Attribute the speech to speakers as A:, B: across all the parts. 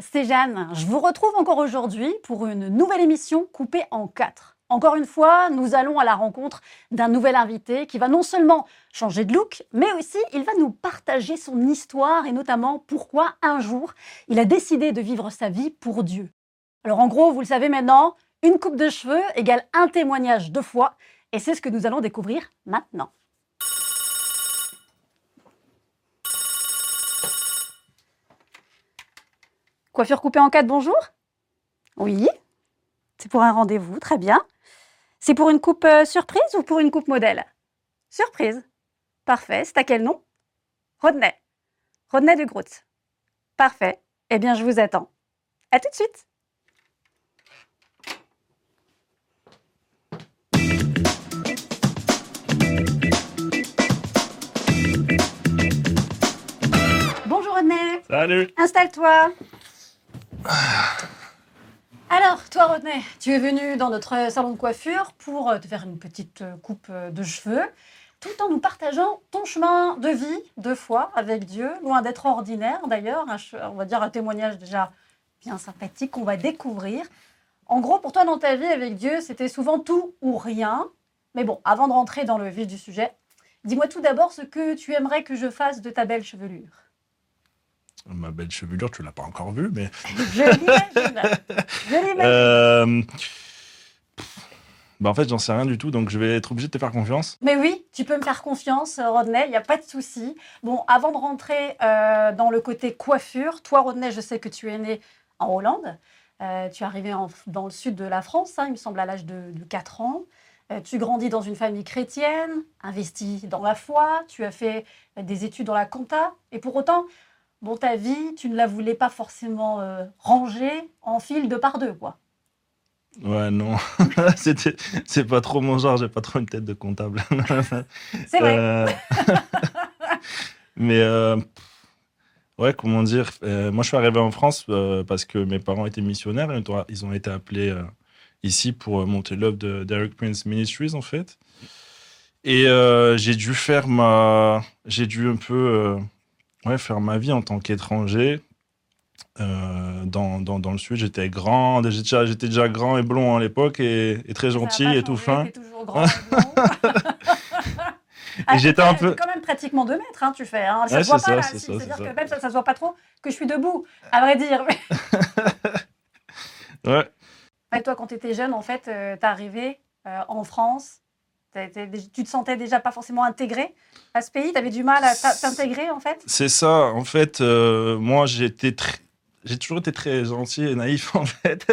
A: C'est Jeanne. Je vous retrouve encore aujourd'hui pour une nouvelle émission coupée en quatre. Encore une fois, nous allons à la rencontre d'un nouvel invité qui va non seulement changer de look, mais aussi il va nous partager son histoire et notamment pourquoi un jour il a décidé de vivre sa vie pour Dieu. Alors en gros, vous le savez maintenant, une coupe de cheveux égale un témoignage de foi et c'est ce que nous allons découvrir maintenant. Coiffure coupée en quatre, bonjour Oui, c'est pour un rendez-vous, très bien. C'est pour une coupe euh, surprise ou pour une coupe modèle? Surprise. Parfait. C'est à quel nom? Rodney. Rodney de Groot. Parfait. Eh bien, je vous attends. À tout de suite. Bonjour Rodney.
B: Salut.
A: Installe-toi. Alors, toi, Rodney, tu es venu dans notre salon de coiffure pour euh, te faire une petite euh, coupe euh, de cheveux, tout en nous partageant ton chemin de vie, de foi avec Dieu, loin d'être ordinaire d'ailleurs, on va dire un témoignage déjà bien sympathique qu'on va découvrir. En gros, pour toi, dans ta vie avec Dieu, c'était souvent tout ou rien. Mais bon, avant de rentrer dans le vif du sujet, dis-moi tout d'abord ce que tu aimerais que je fasse de ta belle chevelure.
B: Ma belle chevelure, tu l'as pas encore vue, mais.
A: Je l'imagine. Je l'imagine.
B: Euh, Bah en fait, j'en sais rien du tout, donc je vais être obligé de te faire confiance.
A: Mais oui, tu peux me faire confiance, Rodney, il n'y a pas de souci. Bon, avant de rentrer euh, dans le côté coiffure, toi, Rodney, je sais que tu es né en Hollande. Euh, tu es arrivé en- dans le sud de la France, hein, il me semble, à l'âge de, de 4 ans. Euh, tu grandis dans une famille chrétienne, investi dans la foi, tu as fait des études dans la compta, et pour autant, bon, ta vie, tu ne la voulais pas forcément euh, ranger en fil de par deux, quoi.
B: Ouais, non. C'était... C'est pas trop mon genre, j'ai pas trop une tête de comptable.
A: C'est vrai.
B: Euh, Mais. euh, Ouais, comment dire Moi, je suis arrivé en France parce que mes parents étaient missionnaires. et Ils ont été appelés ici pour monter l'œuvre de Derek Prince Ministries, en fait. Et j'ai dû faire ma. J'ai dû un peu. Euh, Ouais, faire ma vie en tant qu'étranger. euh, dans, dans, dans le sud, j'étais grand, j'étais déjà, j'étais déjà grand et blond à l'époque et, et très gentil et tout fin.
A: toujours grand et. Ah,
B: j'étais un peu-
A: quand même pratiquement 2 mètres, hein, tu fais. Hein. Ça
B: Ouais,
A: se voit pas
B: ça,
A: là. C'est-à-dire
B: c'est
A: que même ça, ça se voit pas trop que je suis debout, à vrai dire.
B: Ouais.
A: Et toi, quand tu étais jeune, en fait, tu es arrivé euh, en France. Tu te sentais déjà pas forcément intégré à ce pays? Tu avais du mal à t'in- t'intégrer, en fait?
B: C'est ça, en fait, euh, moi. J'ai toujours été très gentil et naïf en fait.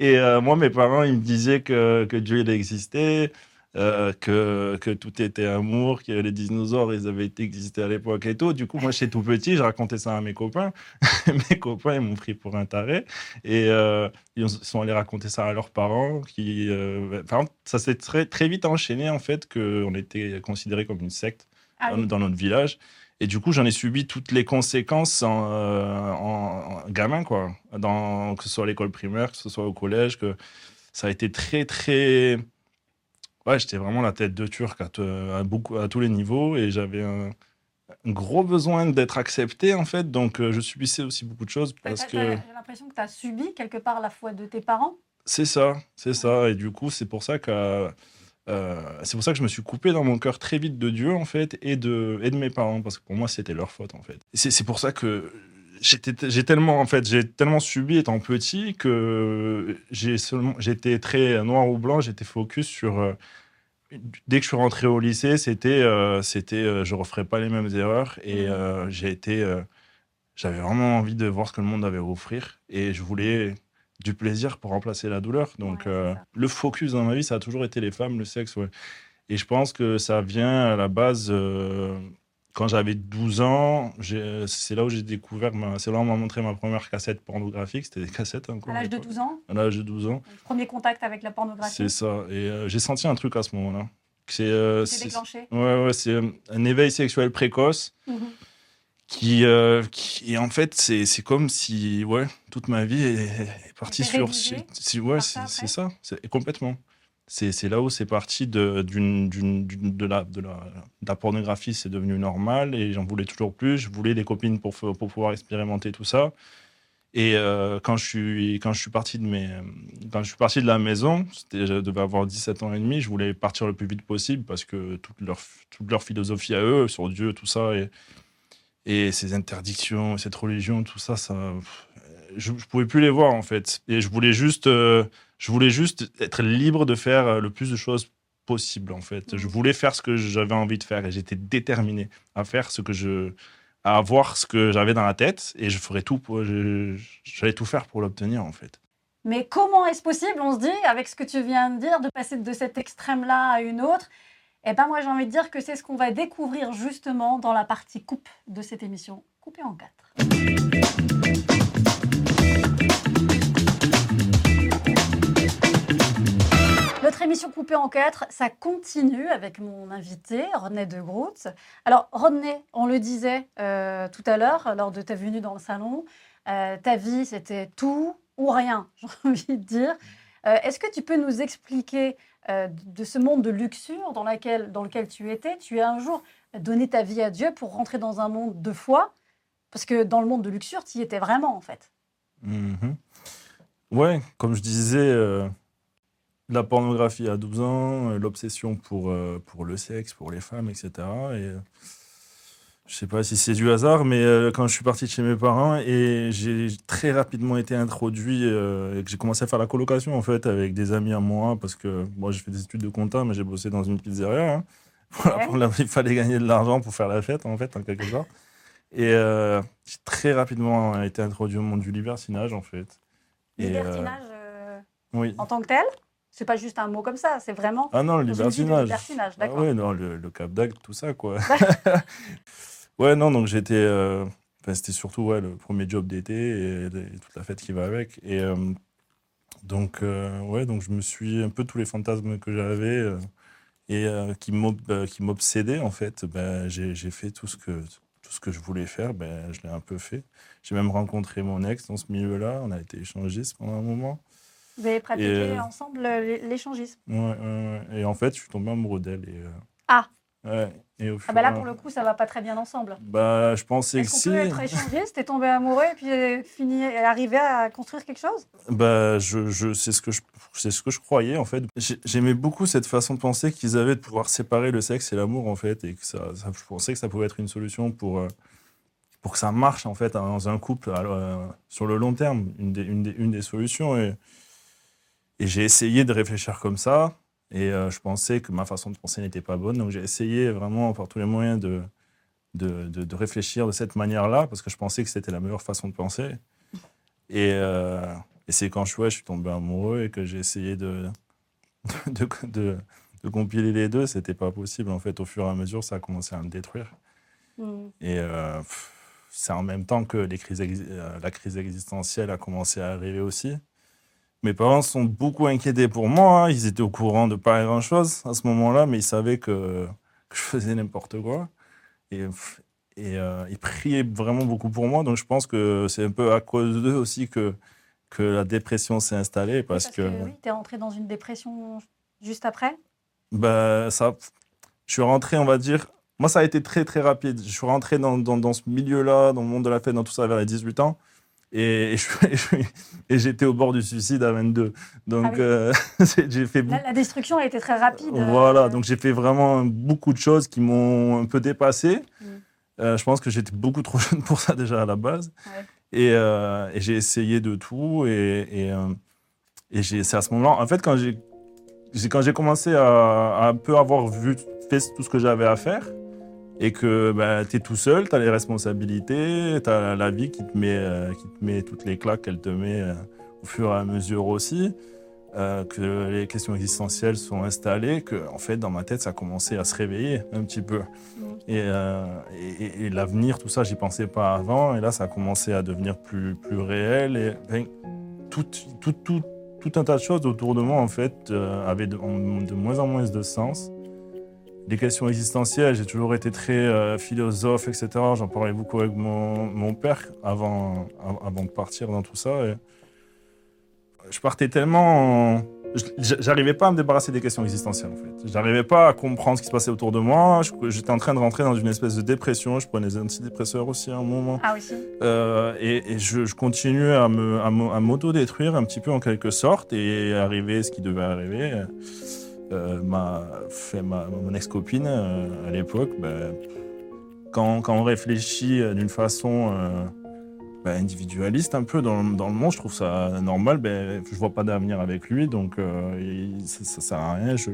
B: Et euh, moi, mes parents, ils me disaient que, que Dieu il existait, euh, que, que tout était amour, que les dinosaures, ils avaient été existés à l'époque et tout. Du coup, moi, j'étais tout petit, je racontais ça à mes copains. mes copains, ils m'ont pris pour un taré. Et euh, ils sont allés raconter ça à leurs parents. Qui, euh, enfin, ça s'est très, très vite enchaîné en fait, qu'on était considérés comme une secte
A: Ah
B: dans, notre village. Et du coup, j'en ai subi toutes les conséquences en, euh, en- en gamin, quoi. Dans, que ce soit à l'école primaire, que ce soit au collège, que ça a été très, très. Ouais, j'étais vraiment la tête de turc à, te- à beaucoup, à tous les niveaux et j'avais un, un gros besoin d'être accepté, en fait. Donc, euh, je subissais aussi beaucoup de choses parce que.
A: J'ai l'impression que tu as subi quelque part la foi de tes parents?
B: C'est ça, c'est ça. Et du coup, c'est pour ça que euh, c'est pour ça que je me suis coupé dans mon cœur très vite de Dieu en fait et de et de mes parents parce que pour moi c'était leur faute en fait. C'est pour ça que j'ai tellement en fait j'ai tellement subi étant petit que j'ai seulement j'étais très noir ou blanc. J'étais focus sur euh, dès que je suis rentré au lycée c'était euh, c'était euh, je referai pas les mêmes erreurs et
A: Mhm.
B: euh, j'ai été j'avais vraiment envie de voir ce que le monde avait à offrir et je voulais du plaisir pour remplacer la douleur. Donc,
A: Ouais,
B: le focus dans ma vie, ça a toujours été les femmes, le sexe. Ouais. Et je pense que ça vient à la base, quand j'avais 12 ans, c'est là où j'ai découvert, c'est là où on m'a montré ma première cassette pornographique. C'était des cassettes
A: À
B: encore.
A: l'âge de
B: l'époque.
A: 12 ans,
B: À l'âge de 12 ans.
A: le premier contact avec la pornographie,
B: C'est ça. Et euh, j'ai senti un truc à ce moment-là. C'est euh,
A: c'est déclenché.
B: ouais, ouais, c'est euh, un éveil sexuel précoce
A: Mhm.
B: qui, euh, qui et en fait c'est comme si ouais toute ma vie est, est partie sur si, ouais c'est
A: ça
B: complètement c'est là où c'est parti de la pornographie c'est devenu normal et j'en voulais toujours plus. Je voulais des copines pour pouvoir expérimenter tout ça. Et quand, je suis, parti de la maison, je devais avoir 17 ans et demi, je voulais partir le plus vite possible parce que toute leur, philosophie à eux, sur Dieu, tout ça, et ces interdictions, cette religion, tout ça, ça je ne pouvais plus les voir en fait. Et je voulais juste, euh, je voulais juste être libre de faire le plus de choses possible en fait. Je voulais faire ce que j'avais envie de faire et j'étais déterminé à faire ce que je, à avoir ce que j'avais dans la tête et je ferais tout pour, j'allais tout faire pour l'obtenir en fait.
A: Mais comment est-ce possible, on se dit, avec ce que tu viens de dire, de passer de cet extrême-là à une autre? Eh ben moi j'ai envie de dire que c'est ce qu'on va découvrir justement dans la partie coupe de cette émission, coupée en quatre. Notre émission coupée en quatre, ça continue avec mon invité, Rodney de Groot. Alors, Rodney, on le disait euh, tout à l'heure, lors de ta venue dans le salon, euh, ta vie, c'était tout ou rien, j'ai envie de dire. Euh, est-ce que tu peux nous expliquer de ce monde de luxure dans, lequel tu étais Tu as un jour donné ta vie à Dieu pour rentrer dans un monde de foi? Parce que dans le monde de luxure, tu y étais vraiment, en fait.
B: Mm-hmm. Ouais, comme je disais la pornographie à 12 ans, euh, l'obsession pour, euh, pour le sexe, pour les femmes, etc. Et euh, je sais pas si c'est du hasard, mais quand je suis parti de chez mes parents et j'ai très rapidement été introduit et que j'ai commencé à faire la colocation en fait avec des amis à moi parce que moi j'ai fait des études de compta mais j'ai bossé dans une pizzeria. Hein. il fallait gagner de l'argent pour faire la fête en fait en quelque sorte. Et j'ai très rapidement été introduit au monde du libertinage en fait.
A: Libertinage oui. en tant que tel? C'est pas juste un mot comme ça, c'est vraiment.
B: Ah non, le libertinage.
A: libertinage
B: ah ouais, non, le, le cap d'Agde, tout ça, quoi. ouais, non, donc j'étais. Euh, c'était surtout ouais, le premier job d'été et, toute la fête qui va avec. Et euh, donc, euh, ouais, donc je me suis un peu tous les fantasmes que j'avais et qui m'obsédaient, en fait, ben, j'ai fait tout ce, que, tout ce que je voulais faire, ben, je l'ai un peu fait. J'ai même rencontré mon ex dans ce milieu-là, on a été échangistes pendant un moment.
A: Vous avez pratiqué euh, ensemble l'échangisme.
B: Ouais, ouais, Et en fait, je suis tombé amoureux d'elle. Et, euh,
A: Ah
B: Ouais.
A: Et au ah bah là, pour le coup, ça va pas très bien ensemble.
B: Bah, je pensais que si.
A: peut être échangiste et tomber amoureux et puis euh, finir, arriver à construire quelque chose?
B: Bah, je, je c'est ce que je, c'est ce que je croyais en fait. J'aimais beaucoup cette façon de penser qu'ils avaient de pouvoir séparer le sexe et l'amour en fait, et que ça, je pensais que ça pouvait être une solution pour pour que ça marche en fait dans un couple alors, sur le long terme, une des, une des, une des solutions. Et, et j'ai essayé de réfléchir comme ça. Et euh, je pensais que ma façon de penser n'était pas bonne. Donc j'ai essayé vraiment par tous les moyens de, de, de, réfléchir de cette manière-là, parce que je pensais que c'était la meilleure façon de penser. Et, euh, et c'est quand je, ouais, je suis tombé amoureux et que j'ai essayé de, de, de, compiler les deux. C'était pas possible. En fait, au fur et à mesure, ça a commencé à me détruire. Mm. Et euh, c'est en même temps que les crises, la crise existentielle a commencé à arriver aussi. Mes parents sont beaucoup inquiétés pour moi. Hein. Ils étaient au courant de pas grand-chose à ce moment-là, mais ils savaient que, je faisais n'importe quoi. Et, et euh, ils priaient vraiment beaucoup pour moi. Donc je pense que c'est un peu à cause d'eux aussi que, que la dépression s'est installée. Parce, que,
A: oui, tu es rentré dans une dépression juste après?
B: Ben, ça, Je suis rentré, on va dire... Moi, ça a été très, très rapide. Je suis rentré dans, dans, dans ce milieu-là, dans le monde de la fête, dans tout ça, vers les 18 ans. Et, et j'étais au bord du suicide à 22. Donc, ah euh, j'ai fait.
A: La, la, destruction a été très rapide.
B: Voilà, donc j'ai fait vraiment beaucoup de choses qui m'ont un peu dépassé. Mm. Euh, je pense que j'étais beaucoup trop jeune pour ça déjà à la base. Et, euh, et j'ai essayé de tout. Et, et, c'est à ce moment-là, en fait, quand j'ai quand j'ai commencé à, à, un peu avoir vu fait tout ce que j'avais à faire, et que bah, tu es tout seul, tu as les responsabilités, tu as la vie qui te, met, euh, qui te met toutes les claques qu'elle te met euh, au fur et à mesure aussi, euh, que les questions existentielles sont installées, que en fait dans ma tête ça a commencé à se réveiller un petit peu. Et, et, l'avenir, tout ça, j'y pensais pas avant, et là ça a commencé à devenir plus, plus réel, et ben, tout, tout, tout, tout, un tas de choses autour de moi en fait avaient de, de moins en moins de sens les questions existentielles, j'ai toujours été très euh, philosophe, etc. J'en parlais beaucoup avec mon, mon père avant, avant de partir dans tout ça. Et je partais tellement j'arrivais pas à me débarrasser des questions existentielles en fait. J'arrivais pas à comprendre ce qui se passait autour de moi. J'étais en train de rentrer dans une espèce de dépression. Je prenais des antidépresseurs aussi à un moment.
A: Ah oui, si.
B: Euh, et, et je, je continuais à m'auto-détruire un petit peu en quelque sorte et arriver ce qui devait arriver. Euh, ma, fait ma, mon ex-copine euh, à l'époque, ben, quand, quand on réfléchit euh, d'une façon ben, individualiste un peu dans, dans le monde, je trouve ça normal. Ben, je vois pas d'avenir avec lui, donc ça, ça sert à rien. Je,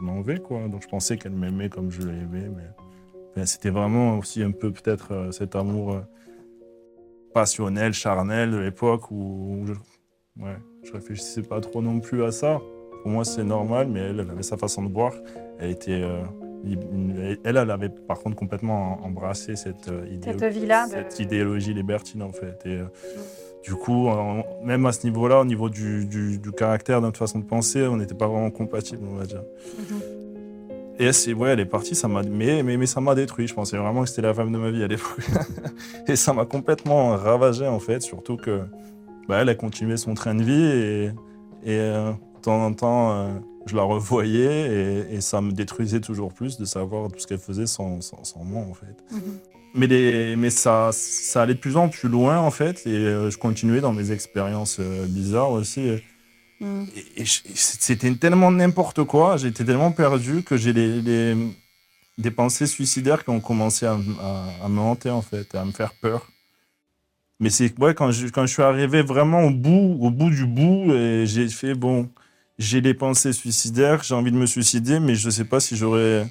B: m'en vais quoi. Donc je pensais qu'elle m'aimait comme je l'aimais, mais ben, c'était vraiment aussi un peu peut-être cet amour. passionnel, charnel de l'époque où je, ouais, je réfléchissais pas trop non plus à ça. Pour moi, c'est normal, mais elle, elle avait sa façon de voir. Elle était, euh, elle, elle avait par contre complètement embrassé cette, euh, idée-
A: Cette de-
B: idéologie libertine en fait. Et, euh, du coup, même à ce niveau-là, au niveau du, du- du caractère, de notre façon de penser, on n'était pas vraiment compatibles, on va dire.
A: Mhm.
B: Et c'est, ouais, elle est partie, ça m'a, mais, mais, mais ça m'a détruit. Je pensais vraiment que c'était la femme de ma vie à l'époque. et ça m'a complètement ravagé, en fait, surtout que bah, elle a continué son train de vie et, et euh, temps en temps, euh, je la revoyais et, et ça me détruisait toujours plus de savoir tout ce qu'elle faisait sans, sans, sans moi, en fait.
A: Mhm.
B: Mais, les, mais ça, ça allait de plus en plus loin, en fait, et euh, je continuais dans mes expériences euh, bizarres aussi.
A: Mhm.
B: Et, et je- c'était tellement n'importe quoi, j'étais tellement perdu que j'ai les, les- des pensées suicidaires qui ont commencé à, m- à- à me hanter en fait, à me faire peur. Mais c'est ouais, quand je, quand je suis arrivé vraiment au bout, au bout du bout, et j'ai fait bon, j'ai les pensées suicidaires, j'ai envie de me suicider, mais je sais pas si j'aurais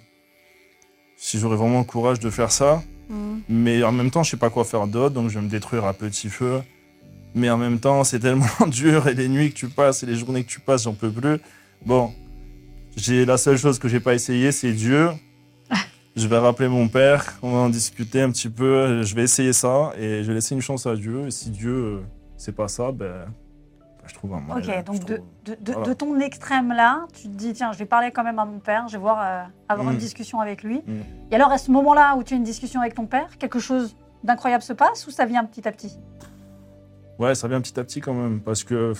B: si j'aurais vraiment le courage de faire ça.
A: Mhm.
B: Mais en même temps, je sais pas quoi faire d'autre, donc je vais me détruire à petit feu. Mais en même temps, c'est tellement dur et les nuits que tu passes et les journées que tu passes, j'en peux plus. Bon, j'ai la seule chose que j'ai pas essayé, c'est Dieu. Je vais rappeler mon père, on va en discuter un petit peu. Je vais essayer ça et je vais laisser une chance à Dieu. Et si Dieu, euh, c'est pas ça, ben, je trouve mal.
A: Ok, donc de,
B: trouve-
A: de, de-
B: voilà.
A: de ton extrême là, tu te dis tiens, je vais parler quand même à mon père, je vais voir euh, avoir
B: Mm.
A: une discussion avec lui.
B: Mm.
A: Et alors à ce moment-là où tu as une discussion avec ton père, quelque chose d'incroyable se passe ou ça vient petit à petit?
B: Ouais, ça vient petit à petit quand même, parce que...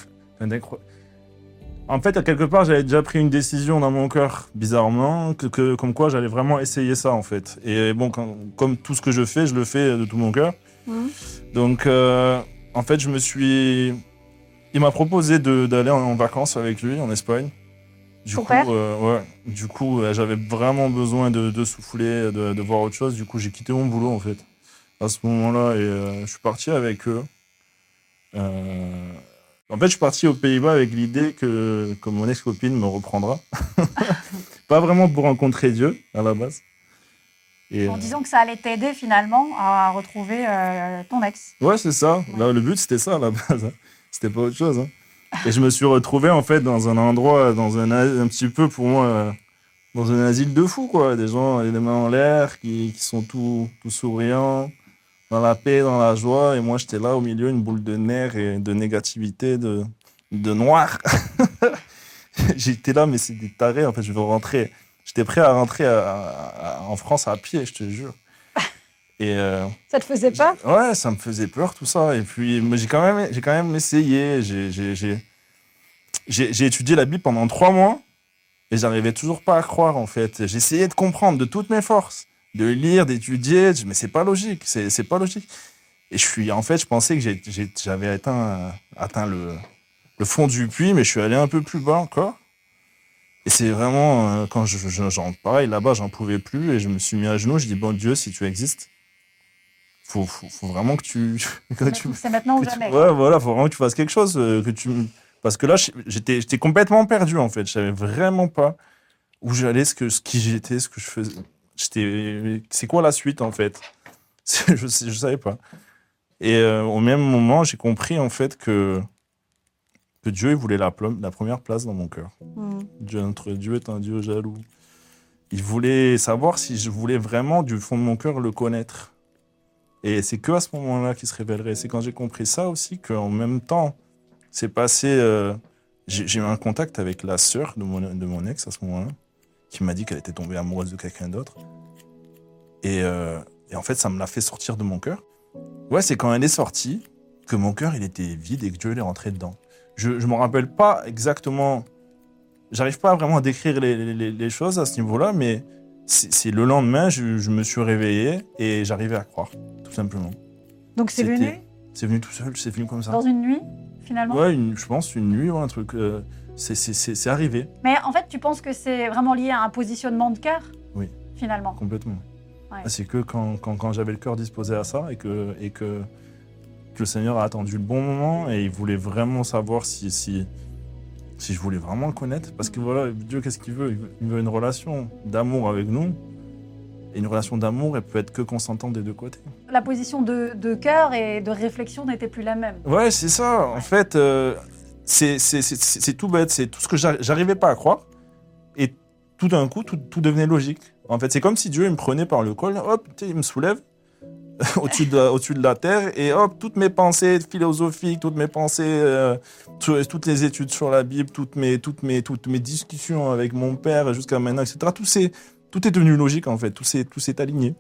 B: En fait, à quelque part, j'avais déjà pris une décision dans mon cœur, bizarrement, que, que- comme quoi j'allais vraiment essayer ça, en fait. Et bon, quand- comme tout ce que je fais, je le fais de tout mon cœur.
A: Mhm.
B: Donc, euh, en fait, je me suis... Il m'a proposé d'aller en, vacances avec lui en Espagne. Du coup, euh, ouais. Du coup, euh, j'avais vraiment besoin de, de souffler, de, de voir autre chose. Du coup, j'ai quitté mon boulot en fait à ce moment-là et euh, je suis parti avec eux. En fait, je suis parti aux Pays-Bas avec l'idée que, que mon ex-copine me reprendra. Pas vraiment pour rencontrer Dieu à la base. Et,
A: En disant que ça allait t'aider finalement à retrouver ton ex.
B: Ouais, c'est ça. Là, le but, c'était ça à la base. C'était pas autre chose. hein. Et je me suis retrouvé, en fait, dans un endroit, dans un, un petit peu, pour moi, euh, dans un asile de fous, quoi. Des gens, les mains en l'air, qui, qui sont tout, tout souriants, dans la paix, dans la joie. Et moi, j'étais là, au milieu, une boule de nerfs et de négativité, de, de noir. j'étais là, mais c'est des tarés, en fait. Je veux rentrer. J'étais prêt à rentrer en France à pied, je te jure. Et... euh,
A: Ça te faisait peur?
B: Ouais, ça me faisait peur tout ça. Et puis, j'ai quand même, j'ai quand même essayé. J'ai, étudié la Bible pendant trois mois et j'arrivais toujours pas à croire en fait. J'essayais de comprendre de toutes mes forces, de lire, d'étudier, mais c'est pas logique. C'est, c'est pas logique. Et je suis, en fait, je pensais que j'avais atteint, atteint le, le fond du puits, mais je suis allé un peu plus bas encore. Et c'est vraiment euh, quand je, je- pareil là-bas, j'en pouvais plus et je me suis mis à genoux. Je dis bon Dieu, si tu existes, faut, faut, faut vraiment que tu, que tu,
A: C'est maintenant ou
B: que tu-
A: jamais.
B: ouais, voilà, faut vraiment que tu fasses quelque chose, euh, que tu, parce que là, j'étais, j'étais complètement perdu en fait. Je savais vraiment pas où j'allais, ce que, ce qui j'étais, ce que je faisais. J'étais, c'est quoi la suite en fait? Je, je savais pas. Et euh, au même moment, j'ai compris en fait que que Dieu il voulait la, la première place dans mon cœur.
A: Mhm.
B: Dieu, notre Dieu est un Dieu jaloux. Il voulait savoir si je voulais vraiment, du fond de mon cœur, le connaître. Et c'est que à ce moment-là qu'il se révélerait. C'est quand j'ai compris ça aussi qu'en même temps, c'est passé. euh, j'ai eu un contact avec la sœur de mon, de mon ex à ce moment-là, qui m'a dit qu'elle était tombée amoureuse de quelqu'un d'autre. Et, euh, et en fait, ça me l'a fait sortir de mon cœur. Ouais, c'est quand elle est sortie que mon cœur, il était vide et que Dieu est rentré dedans. Je ne me rappelle pas exactement j'arrive pas vraiment à décrire les- les choses à ce niveau-là, mais c'est le lendemain, je, je me suis réveillé et j'arrivais à croire, tout simplement.
A: Donc c'est venu
B: C'est venu tout seul, c'est venu comme ça.
A: dans une nuit, finalement
B: Ouais, une- je pense une nuit ou un truc. euh, c'est- arrivé
A: Mais en fait, tu penses que c'est vraiment lié à un positionnement de cœur
B: Oui.
A: Finalement.
B: complètement.
A: Ouais.
B: Ah, C'est que quand, quand, quand j'avais le cœur disposé à ça et que, et que, que le Seigneur a attendu le bon moment et il voulait vraiment savoir si, si, si je voulais vraiment le connaître. Parce que voilà, Dieu, qu'est-ce qu'il veut? Il veut- une relation d'amour avec nous. Et une relation d'amour, elle peut être que consentante des deux côtés.
A: La position de, de cœur et de réflexion n'était plus la même.
B: Ouais, c'est ça. En fait, euh, c'est tout bête. C'est tout ce que j'ar- j'arrivais pas à croire. Et tout d'un coup, tout, tout devenait logique. En fait, c'est comme si Dieu il me prenait par le col, hop, il me soulève au-dessus de, au-dessus de la terre, et hop, toutes mes pensées philosophiques, toutes mes pensées, euh, tout- toutes les études sur la Bible, toutes mes, toutes mes, toutes mes discussions avec mon père jusqu'à maintenant, etc. Tout, s'est- tout est devenu logique, en fait. Tout s'est, aligné.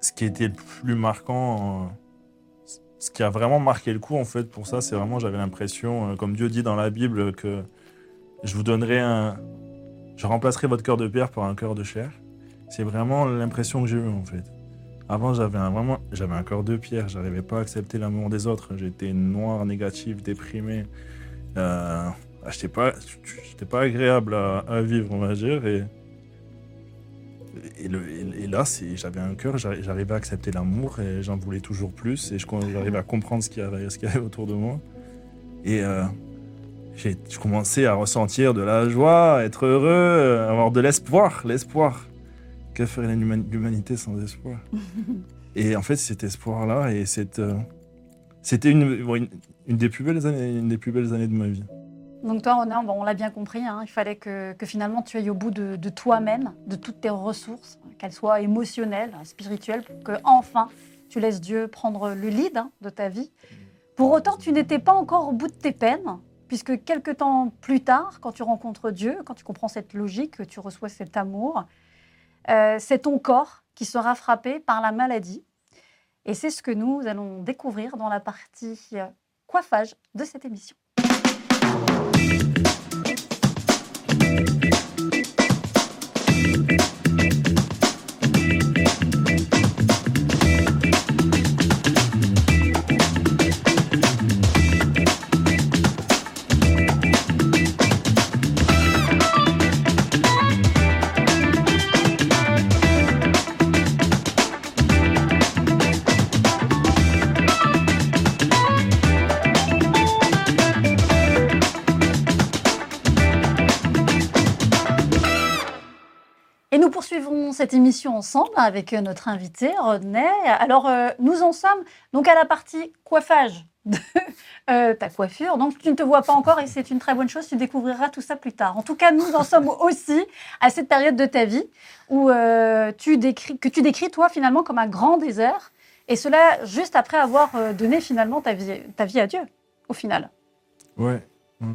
B: Ce qui été le plus marquant, euh, ce qui a vraiment marqué le coup, en fait, pour ça, c'est vraiment, j'avais l'impression, euh, comme Dieu dit dans la Bible, que je vous donnerai un. Je remplacerai votre cœur de pierre par un cœur de chair. C'est vraiment l'impression que j'ai eue, en fait. Avant, j'avais un, vraiment, j'avais un cœur de pierre. J'arrivais pas à accepter l'amour des autres. J'étais noir, négatif, déprimé. Euh, j'étais pas, j'étais pas agréable à, vivre, on va dire. Et, et, là, j'avais un cœur. j'arri- J'arrivais à accepter l'amour et j'en voulais toujours plus. Et j'arrivais à comprendre ce qu'il y avait, ce qu'il y autour de moi. Et euh, j'ai, je commençais à ressentir de la joie, être heureux, avoir de l'espoir, l'espoir. Que ferait l'huma- l'humanité sans espoir? Et en fait, cet espoir-là, et cette, euh, c'était une, bon, une, une des plus belles années, une des plus belles années de ma vie.
A: Donc toi, bon, on l'a bien compris, hein, il fallait que, que finalement tu ailles au bout de, de toi-même, de toutes tes ressources, qu'elles soient émotionnelles, spirituelles, pour que enfin tu laisses Dieu prendre le lead hein, de ta vie. Pour autant, tu n'étais pas encore au bout de tes peines, puisque quelques temps plus tard, quand tu rencontres Dieu, quand tu comprends cette logique, que tu reçois cet amour, euh, c'est ton corps qui sera frappé par la maladie. Et c'est ce que nous allons découvrir dans la partie euh, coiffage de cette émission. Cette émission ensemble avec notre invité Rodney. Alors, euh, nous en sommes donc à la partie coiffage de euh, ta coiffure. Donc, tu ne te vois pas encore et c'est une très bonne chose. Tu découvriras tout ça plus tard. En tout cas, nous en sommes aussi à cette période de ta vie où euh, tu décris, que tu décris toi finalement comme un grand désert. Et cela juste après avoir euh, donné finalement ta vie, ta vie à Dieu, au final.
B: Ouais. ouais.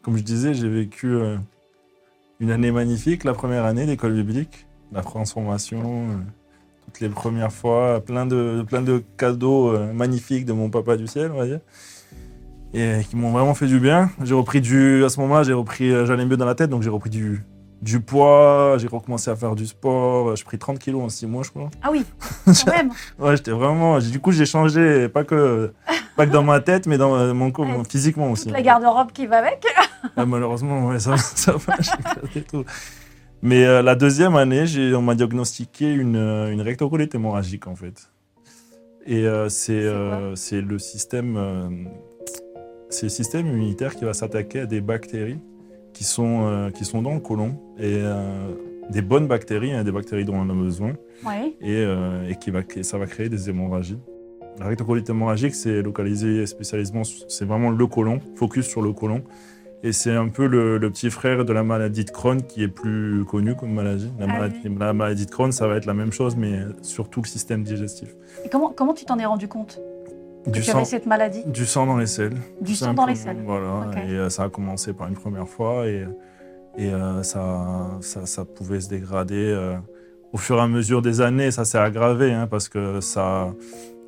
B: Comme je disais, j'ai vécu euh, une année magnifique, la première année d'école biblique, la transformation, euh, toutes les premières fois, plein de, plein de cadeaux euh, magnifiques de mon papa du ciel, on va dire, et qui m'ont vraiment fait du bien. J'ai repris du, à ce moment-là, j'ai repris, euh, j'allais mieux dans la tête, donc j'ai repris du, du poids, j'ai recommencé à faire du sport, j'ai pris 30 kilos en 6 mois, je crois.
A: Ah oui, quand même.
B: Ouais, j'étais vraiment, du coup, j'ai changé, pas que, pas que dans ma tête, mais dans euh, mon corps,
A: Ouais,
B: physiquement aussi.
A: Toute la garde-robe qui va avec.
B: Ah, malheureusement, ouais, ça, ça va, j'ai tout. Mais euh, la deuxième année, on m'a diagnostiqué une, euh, une rectocolite hémorragique, en fait. Et euh, c'est euh, c'est le système, c'est le système immunitaire qui va s'attaquer à des bactéries qui sont, qui sont dans le côlon. Et des bonnes bactéries, hein, des bactéries dont on a besoin, et, et qui va, ça va créer des hémorragies. La rectocolite hémorragique, c'est localisé spécialement, c'est vraiment le côlon, focus sur le côlon. Et c'est un peu le, le petit frère de la maladie de Crohn qui est plus connu comme maladie. La,
A: Ah
B: maladie, la maladie de Crohn, ça va être la même chose, mais sur tout le système digestif.
A: Et comment, comment tu t'en es rendu compte
B: Du
A: tu avais
B: sang,
A: cette maladie?
B: Du sang dans les selles.
A: Du sang dans les selles.
B: Voilà, et euh, ça a commencé par une première fois et, et euh, ça, ça, ça pouvait se dégrader euh, au fur et à mesure des années, ça s'est aggravé hein, parce que ça,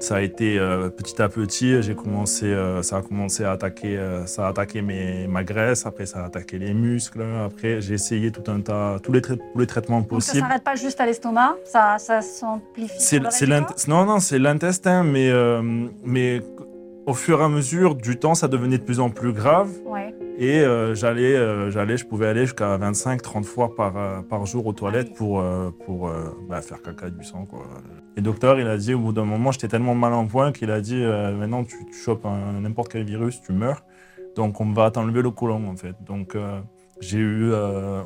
B: ça a été euh, petit à petit. J'ai commencé, euh, ça a commencé à attaquer, euh, ça a attaqué mes, ma graisse. Après, ça a attaqué les muscles. Après, j'ai essayé tout un tas, tous les, tous les traitements
A: Donc ça
B: possibles.
A: s'arrête pas juste à l'estomac, ça, ça s'amplifie.
B: C'est non, non, c'est l'intestin, mais, mais au fur et à mesure du temps, ça devenait de plus en plus grave.
A: Ouais.
B: Et euh, j'allais, euh, j'allais, je pouvais aller jusqu'à 25-30 fois par, euh, par jour aux toilettes pour, euh, pour euh, bah, faire caca du sang. Quoi. Et le docteur, il a dit, au bout d'un moment, j'étais tellement mal en point qu'il a dit, maintenant tu, tu chopes un- n'importe quel virus, tu meurs. Donc on va t'enlever le côlon en fait. Donc j'ai eu,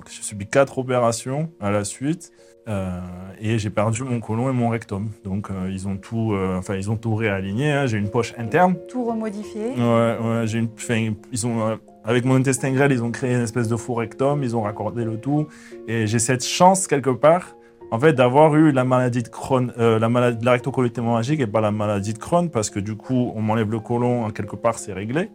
B: j'ai subi quatre opérations à la suite. Euh, et j'ai perdu mon côlon et mon rectum. Donc euh, ils ont tout, euh, enfin ils ont tout réaligné. hein. J'ai une poche interne.
A: Tout remodifié.
B: Ouais, ouais, j'ai une, enfin, ils ont, avec mon intestin grêle, ils ont créé une espèce de faux rectum, ils ont raccordé le tout. Et j'ai cette chance, quelque part, en fait, d'avoir eu la maladie de Crohn, la maladie, la rectocolite hémorragique et pas la maladie de Crohn, parce que du coup, on m'enlève le côlon, hein, quelque part, c'est réglé.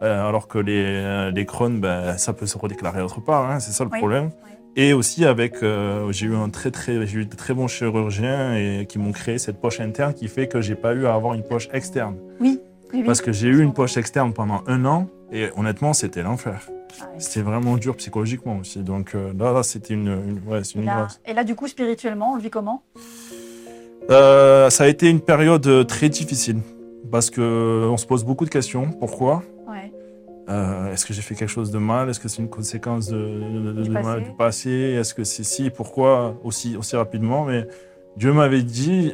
B: Alors que les, les Crohn, ben, ça peut se redéclarer autre part, hein, c'est ça le
A: Oui,
B: problème.
A: oui.
B: Et aussi avec, euh, j'ai eu un très très, j'ai eu de très bons chirurgiens et qui m'ont créé cette poche interne qui fait que j'ai pas eu à avoir une poche externe.
A: Oui, oui.
B: Parce que j'ai eu une poche externe pendant un an et honnêtement, c'était l'enfer.
A: Ah.
B: C'était vraiment dur psychologiquement aussi. Donc euh, là, là c'était une, une- ouais, une
A: là,
B: grâce.
A: et là, du coup, spirituellement, on le vit comment?
B: Euh, ça a été une période très difficile parce que on se pose beaucoup de questions. Pourquoi? Euh, Est-ce que j'ai fait quelque chose de mal? Est-ce que c'est une conséquence de, de- de-
A: Du passé.
B: du passé? Est-ce que c'est si? Pourquoi aussi, aussi rapidement? Mais Dieu m'avait dit,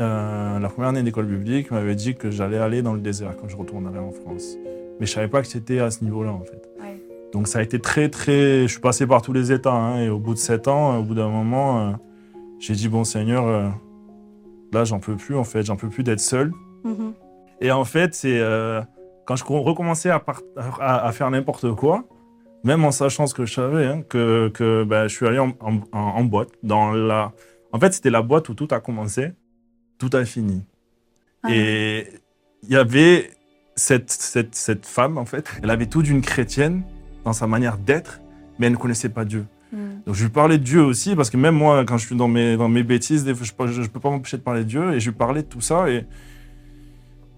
B: euh, la première année d'école biblique, m'avait dit que j'allais aller dans le désert quand je retournerais en France. Mais je savais pas que c'était à ce niveau-là en fait.
A: Ouais.
B: Donc ça a été très très. Je suis passé par tous les états hein, et au bout de sept ans, au bout d'un moment, euh, j'ai dit bon Seigneur, euh, là j'en peux plus en fait, j'en peux plus d'être seul.
A: Mhm.
B: Et en fait, c'est euh, quand je recommençais à, part- à- à faire n'importe quoi, même en sachant ce que je savais, hein, que, que ben, je suis allé en, en- en- en boîte. Dans la... En fait, c'était la boîte où tout a commencé, tout a fini.
A: Ah.
B: Et il y avait cette, cette, cette femme, en fait, elle avait tout d'une chrétienne dans sa manière d'être, mais elle ne connaissait pas Dieu.
A: Mhm.
B: Donc je lui parlais de Dieu aussi, parce que même moi, quand je suis dans mes, dans mes bêtises, je ne peux pas m'empêcher de parler de Dieu, et je lui parlais de tout ça, et,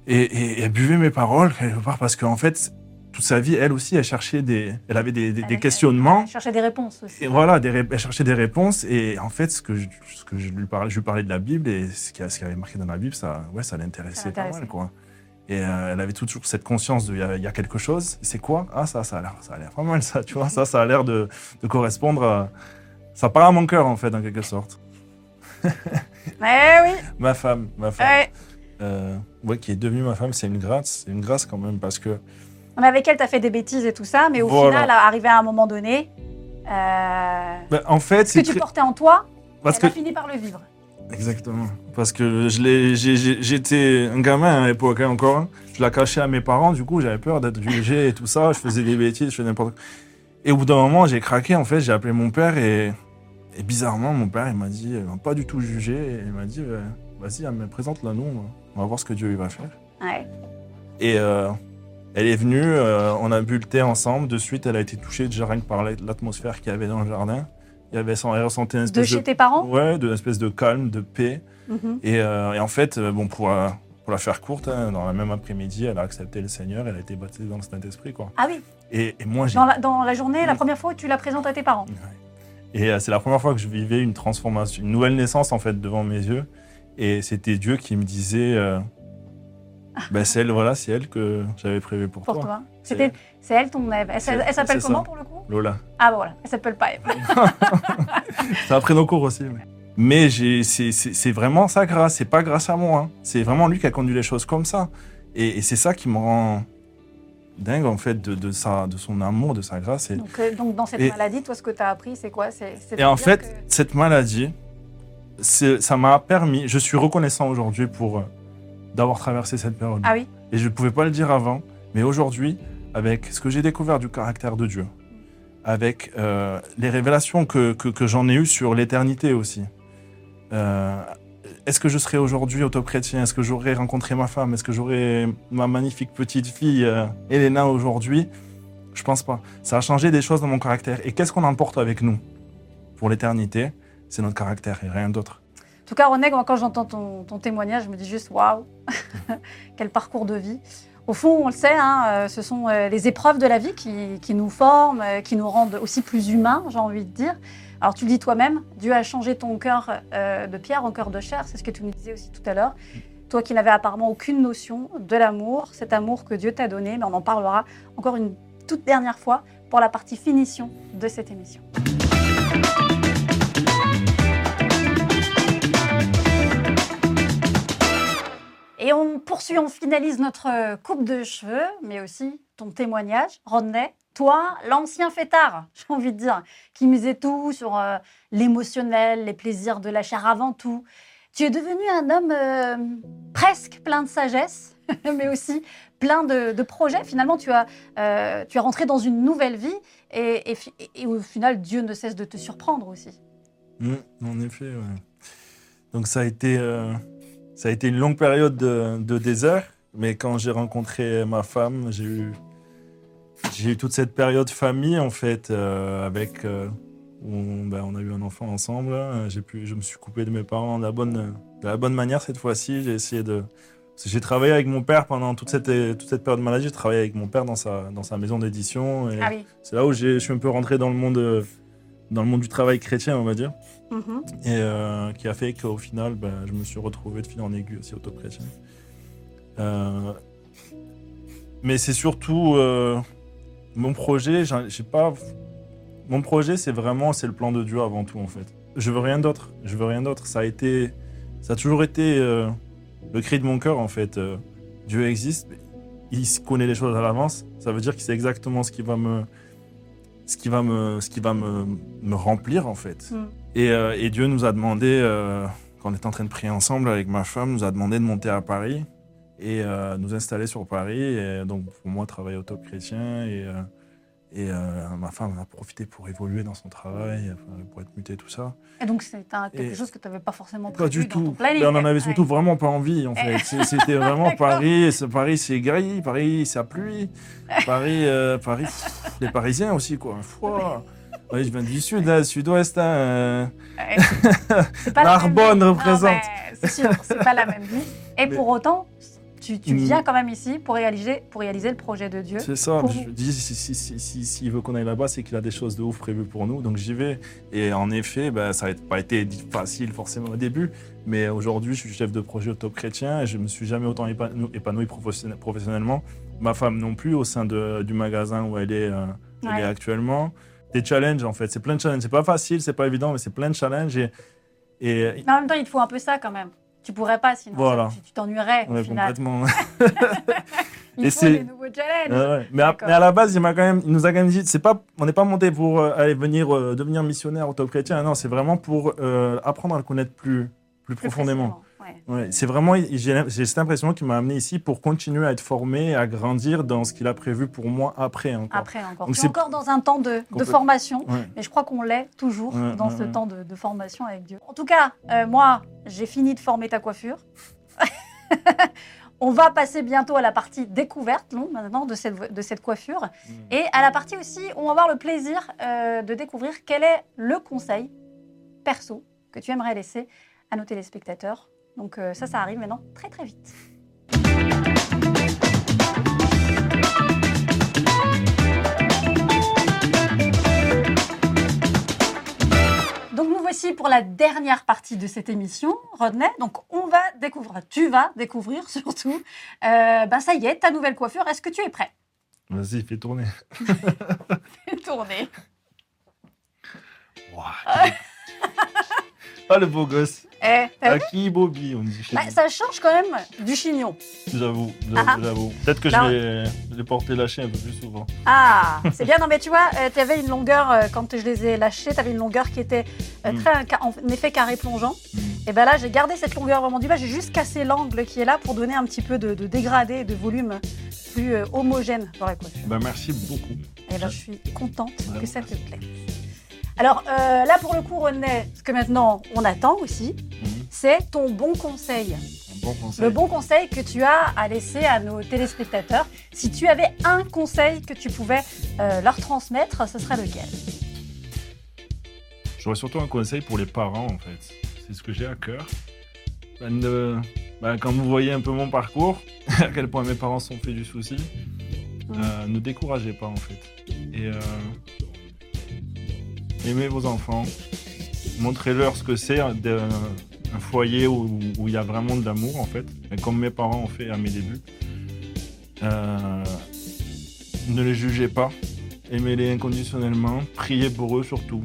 B: et, et- et elle buvait mes paroles, quelque part, parce qu'en fait, toute sa vie, elle aussi, elle cherchait des... Elle avait des, des- des
A: Elle-
B: questionnements,
A: elle cherchait des réponses aussi.
B: et voilà, des, elle cherchait des réponses, et en fait, ce que je, ce que je lui parlais, je lui parlais de la Bible, et ce qui, ce qui avait marqué dans la Bible, ça, ouais, ça l'intéressait pas mal, quoi. Et euh, elle avait toujours cette conscience de, il y a- il y, a quelque chose, c'est quoi? Ah, ça, ça a l'air ça a l'air pas mal, ça, tu vois, ça, ça a l'air de, de correspondre à... Ça parle à mon cœur, en fait, en quelque sorte.
A: Eh oui,
B: Ma femme, ma femme,
A: ouais.
B: Euh, ouais, qui est devenue ma femme, c'est une grâce, c'est une grâce quand même, parce que
A: Mais avec elle, tu as fait des bêtises et tout ça, mais au
B: Voilà.
A: final, arrivé à un moment donné, euh,
B: ben, en fait,
A: ce que tu portais en toi,
B: parce
A: elle
B: que
A: a fini par le vivre.
B: exactement, parce que j'étais un gamin à l'époque hein, encore, hein. je la cachais à mes parents, du coup j'avais peur d'être jugé et tout ça, je faisais des bêtises, je faisais n'importe quoi. Et au bout d'un moment, j'ai craqué, en fait, j'ai appelé mon père et, et bizarrement, mon père, il m'a dit, il m'a pas du tout jugé, il m'a dit, vas-y, mais présente-la nous, on va voir ce que Dieu il va faire.
A: Ouais.
B: Et euh, elle est venue, euh, on a bu le thé ensemble. De suite, elle a été touchée déjà rien que par la- l'atmosphère qu'il y avait dans le jardin. Il y avait, elle ressentait une
A: De
B: espèce
A: chez
B: de,
A: tes parents?
B: Ouais, de, espèce de calme, de paix.
A: Mhm.
B: Et, euh, et en fait, bon, pour, la- pour la faire courte, hein, dans la même après-midi, elle a accepté le Seigneur. Elle a été baptisée dans le Saint-Esprit, quoi.
A: Ah oui,
B: Et, et moi, j'ai
A: dans la, dans la journée, la première fois où tu la présentes à tes parents?
B: Ouais. Et euh, c'est la première fois que je vivais une transformation, une nouvelle naissance en fait devant mes yeux. Et c'était Dieu qui me disait, euh, ben, c'est elle, voilà, c'est elle que j'avais prévu pour,
A: Pour
B: toi.
A: toi. C'était, c'est elle ton Ève. Elle,
B: C'est-
A: elle s'appelle
B: c'est
A: comment
B: ça.
A: pour le coup?
B: Lola.
A: Ah bah voilà, elle s'appelle pas.
B: Ça a pris nos cours aussi. Mais, mais j'ai- c'est c'est- c'est vraiment sa grâce, c'est pas grâce à moi. hein. C'est vraiment lui qui a conduit les choses comme ça. Et, et c'est ça qui me rend dingue en fait de, de, sa, de son amour, de sa grâce. Et,
A: Donc, euh, donc dans cette
B: Et-
A: maladie, toi, ce que tu as appris, c'est quoi? C'est, c'est
B: et en fait,
A: que-
B: cette maladie, c'est- ça m'a permis, je suis reconnaissant aujourd'hui pour euh, d'avoir traversé cette période.
A: Ah oui
B: Et je ne pouvais pas le dire avant, mais aujourd'hui, avec ce que j'ai découvert du caractère de Dieu, avec euh, les révélations que, que, que j'en ai eues sur l'éternité aussi, euh, est-ce que je serais aujourd'hui auto-chrétien? Est-ce que j'aurais rencontré ma femme? Est-ce que j'aurais ma magnifique petite fille, euh, Elena, aujourd'hui? Je pense pas. Ça a changé des choses dans mon caractère. Et qu'est-ce qu'on emporte avec nous pour l'éternité? C'est notre caractère et rien d'autre.
A: En tout cas, René, quand j'entends ton, témoignage, je me dis juste waouh, quel parcours de vie. Au fond, on le sait, hein, euh, ce sont euh, les épreuves de la vie qui, qui nous forment, euh, qui nous rendent aussi plus humains, j'ai envie de dire. Alors tu le dis toi-même, Dieu a changé ton cœur de pierre en cœur de chair, c'est ce que tu nous disais aussi tout à l'heure. Toi qui n'avais apparemment aucune notion de l'amour, cet amour que Dieu t'a donné, mais on en parlera encore une toute dernière fois pour la partie finition de cette émission. Et on poursuit, on finalise notre coupe de cheveux, mais aussi ton témoignage. Rodney, toi, l'ancien fêtard, j'ai envie de dire, qui misait tout sur euh, l'émotionnel, les plaisirs de la chair avant tout. Tu es devenu un homme euh, presque plein de sagesse, mais aussi plein de, projets. Finalement, tu as, euh, tu as rentré dans une nouvelle vie et, et, au final, Dieu ne cesse de te surprendre aussi.
B: Mmh, en effet, ouais. Donc ça a été ça a été une longue période de, désert, mais quand j'ai rencontré ma femme, j'ai eu, j'ai eu toute cette période famille, en fait, euh, avec. Euh, où ben, on a eu un enfant ensemble. J'ai pu, je me suis coupé de mes parents de la bonne, de la bonne manière cette fois-ci. J'ai essayé de. J'ai travaillé avec mon père pendant toute cette, toute cette période de maladie. J'ai travaillé avec mon père dans sa, dans sa maison d'édition.
A: Ah
B: c'est là où je suis un peu rentré dans le monde dans le monde du travail chrétien, on va dire. Mhm. Et euh, qui a fait qu'au final, ben, je me suis retrouvé de fil en aiguille aussi au top chrétien. Euh, mais c'est surtout euh, mon projet, j'ai pas. Mon projet, c'est vraiment c'est le plan de Dieu avant tout en fait. Je veux rien d'autre. Je veux rien d'autre. Ça a été, ça a toujours été le cri de mon cœur en fait. Dieu existe, il connaît les choses à l'avance. Ça veut dire qu'il sait exactement ce qui va me, ce qui va me, ce qui va me, me remplir en fait. Mm. Et, euh, et, Dieu nous a demandé, euh, quand on était en train de prier ensemble avec ma femme, nous a demandé de monter à Paris et euh, nous installer sur Paris. Et donc pour moi, travailler au top chrétien et et ma femme a profité pour évoluer dans son travail, pour être mutée, tout ça.
A: Et donc c'est quelque chose que tu n'avais pas forcément prévu Pas du tout.
B: Ben, on n'en avait surtout vraiment pas envie, en fait. C'était vraiment Paris. Paris, c'est gris. Paris, c'est pluie. Paris, Paris les Parisiens aussi, quoi. Foi. Oui, je viens du sud, hein, sud-ouest. Hein. Narbonne représente.
A: C'est sûr, c'est pas la même vie. Et pour autant, tu, mm. viens quand même ici pour réaliser, pour réaliser le projet de Dieu.
B: C'est ça. Je dis, s'il si, si, si, veut qu'on aille là-bas, c'est qu'il a des choses de ouf prévues pour nous. Donc j'y vais. Et en effet, ben, ça n'a pas été facile forcément au début. Mais aujourd'hui, je suis chef de projet au top chrétien et je ne me suis jamais autant épanoui professionnellement. Ma femme non plus, au sein de, du magasin où elle est, euh, elle est actuellement. Des challenges, en fait. C'est plein de challenges. C'est pas facile, c'est pas évident, mais c'est plein de challenges. Et,
A: et... Mais en même temps, il te faut un peu ça quand même. Tu pourrais pas, sinon tu t'ennuierais au final.
B: Complètement.
A: il faut des nouveaux challenges.
B: mais, à, mais, à, la base, il, quand même, il nous a quand même dit, c'est pas, on n'est pas monté pour euh, aller venir euh, devenir missionnaire au top chrétien. Non, c'est vraiment pour euh, apprendre à le connaître plus, plus, profondément. Ouais. c'est vraiment, j'ai cette impression qu'il m'a amené ici pour continuer à être formé, à grandir dans ce qu'il a prévu pour moi après encore.
A: Après encore. Donc, encore dans un temps de, de formation, mais je crois qu'on l'est toujours dans ce temps de, de, formation avec Dieu. En tout cas, euh, moi, j'ai fini de former ta coiffure. On va passer bientôt à la partie découverte, non, maintenant, de cette, de cette coiffure. Mm. Et à la partie aussi où on va avoir le plaisir euh, de découvrir quel est le conseil perso que tu aimerais laisser à nos téléspectateurs donc euh, ça, ça arrive maintenant très très vite. Donc nous voici pour la dernière partie de cette émission, Rodney. Donc on va découvrir, tu vas découvrir surtout, euh, ben ça y est, ta nouvelle coiffure. Est-ce que tu es prêt?
B: Vas-y, fais tourner.
A: fais tourner.
B: Wow, oh le beau gosse.
A: Eh,
B: qui Bobby, on dit
A: bah, Ça change quand même du chignon.
B: J'avoue, ah. j'avoue. Peut-être que je vais les porter lâchés un peu plus souvent.
A: Ah, c'est bien. Non, mais tu vois, euh, tu avais une longueur, euh, quand je les ai lâchés, tu avais une longueur qui était euh, mm. très, en effet, carré plongeant. Mm. Et ben là, j'ai gardé cette longueur vraiment du bas. J'ai juste cassé l'angle qui est là pour donner un petit peu de, dégradé, de volume plus homogène dans la coiffure.
B: Bah, merci beaucoup.
A: Et ben, je suis contente que ça te plaît. Alors euh, là, pour le coup, René, ce que maintenant on attend aussi, mhm. c'est ton bon conseil. Le bon conseil que tu as à laisser à nos téléspectateurs. Si tu avais un conseil que tu pouvais euh, leur transmettre, ce serait lequel?
B: J'aurais surtout un conseil pour les parents, en fait. C'est ce que j'ai à cœur. Ben, de- ben, quand vous voyez un peu mon parcours, à quel point mes parents sont fait du souci, euh, ne découragez pas, en fait. Et euh, aimez vos enfants. Montrez-leur ce que c'est d'un- un foyer où, il y a vraiment de l'amour, en fait. Comme mes parents ont fait à mes débuts. Euh, ne les jugez pas. Aimez-les inconditionnellement. Priez pour eux surtout.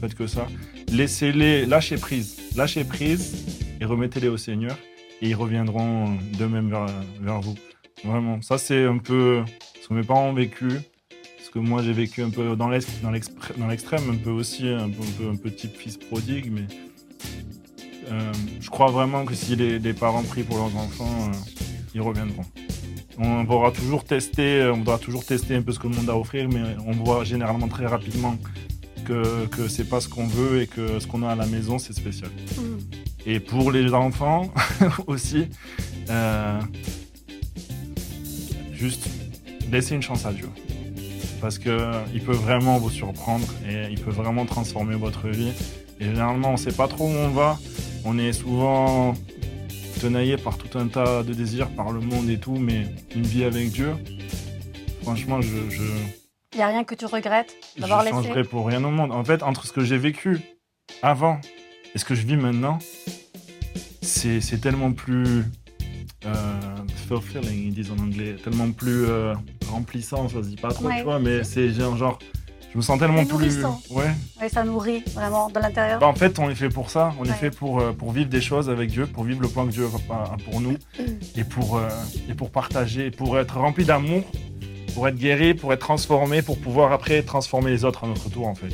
B: Faites que ça. Laissez-les, lâchez prise. Lâchez prise et remettez-les au Seigneur. Et ils reviendront d'eux-mêmes vers, vers vous. Vraiment. Ça, c'est un peu ce que mes parents ont vécu. Que moi, j'ai vécu un peu dans l'extrême, un peu aussi, un peu, un peu, un peu type fils prodigue. Mais euh, je crois vraiment que si les, les parents prient pour leurs enfants, euh, ils reviendront. On voudra toujours tester, on voudra toujours tester un peu ce que le monde a à offrir, mais on voit généralement très rapidement que, que c'est pas ce qu'on veut et que ce qu'on a à la maison, c'est spécial.
A: Mm.
B: Et pour les enfants aussi, euh, juste laissez une chance à Dieu. Parce qu'il peut vraiment vous surprendre et il peut vraiment transformer votre vie. Et généralement, on ne sait pas trop où on va. On est souvent tenaillé par tout un tas de désirs, par le monde et tout, mais une vie avec Dieu, franchement, je, je,
A: Il n'y a rien que tu regrettes
B: je
A: d'avoir laissé.
B: changerais pour rien au monde. En fait, entre ce que j'ai vécu avant et ce que je vis maintenant, c'est c'est tellement plus euh, fulfilling, ils disent en anglais, tellement plus euh, remplissant, ça se dit pas trop,
A: Ouais.
B: tu vois, mais c'est genre, genre, je me sens tellement plus. Ouais.
A: Oui, ça nourrit vraiment de l'intérieur.
B: Bah, en fait, on est fait pour ça. On est
A: Ouais.
B: fait pour, euh, pour vivre des choses avec Dieu, pour vivre le plan que Dieu a a pour nous et pour, euh, et pour partager, pour être rempli d'amour, pour être guéri, pour être transformé, pour pouvoir après transformer les autres à notre tour, en fait.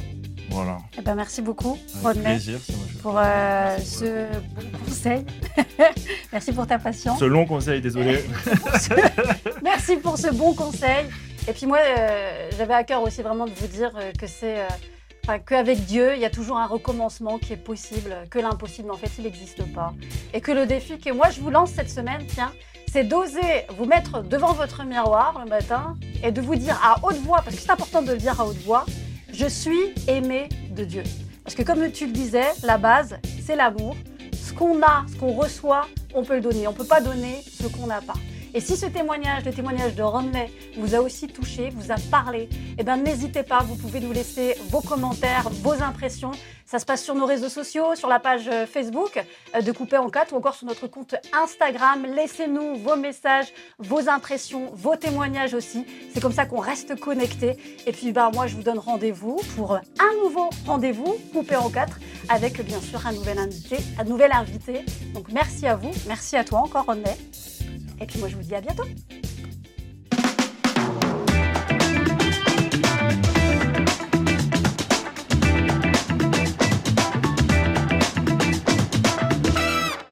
B: Voilà.
A: Eh ben, merci beaucoup,
B: Avec
A: Rodney,
B: plaisir,
A: pour euh, ce bon conseil. merci pour ta patience.
B: Ce long conseil, désolé.
A: Merci pour ce bon conseil. Et puis moi, euh, j'avais à cœur aussi vraiment de vous dire euh, que c'est, euh, enfin, qu'avec Dieu, il y a toujours un recommencement qui est possible, que l'impossible, en fait, il n'existe pas. Et que le défi que moi, je vous lance cette semaine, tiens, c'est d'oser vous mettre devant votre miroir le matin et de vous dire à haute voix, parce que c'est important de le dire à haute voix, je suis aimé de Dieu. Parce que comme tu le disais, la base, c'est l'amour. Ce qu'on a, ce qu'on reçoit, on peut le donner. On ne peut pas donner ce qu'on n'a pas. Et si ce témoignage, le témoignage de Rodney, vous a aussi touché, vous a parlé, eh ben n'hésitez pas, vous pouvez nous laisser vos commentaires, vos impressions. Ça se passe sur nos réseaux sociaux, sur la page euh, Facebook euh, de Coupé en 4 ou encore sur notre compte Instagram. Laissez-nous vos messages, vos impressions, vos témoignages aussi. C'est comme ça qu'on reste connecté. Et puis bah, moi, je vous donne rendez-vous pour un nouveau rendez-vous Coupé en 4 avec bien sûr un nouvel invité. Un nouvel invité. Donc merci à vous, merci à toi encore Rodney. Et puis moi, je vous dis à bientôt.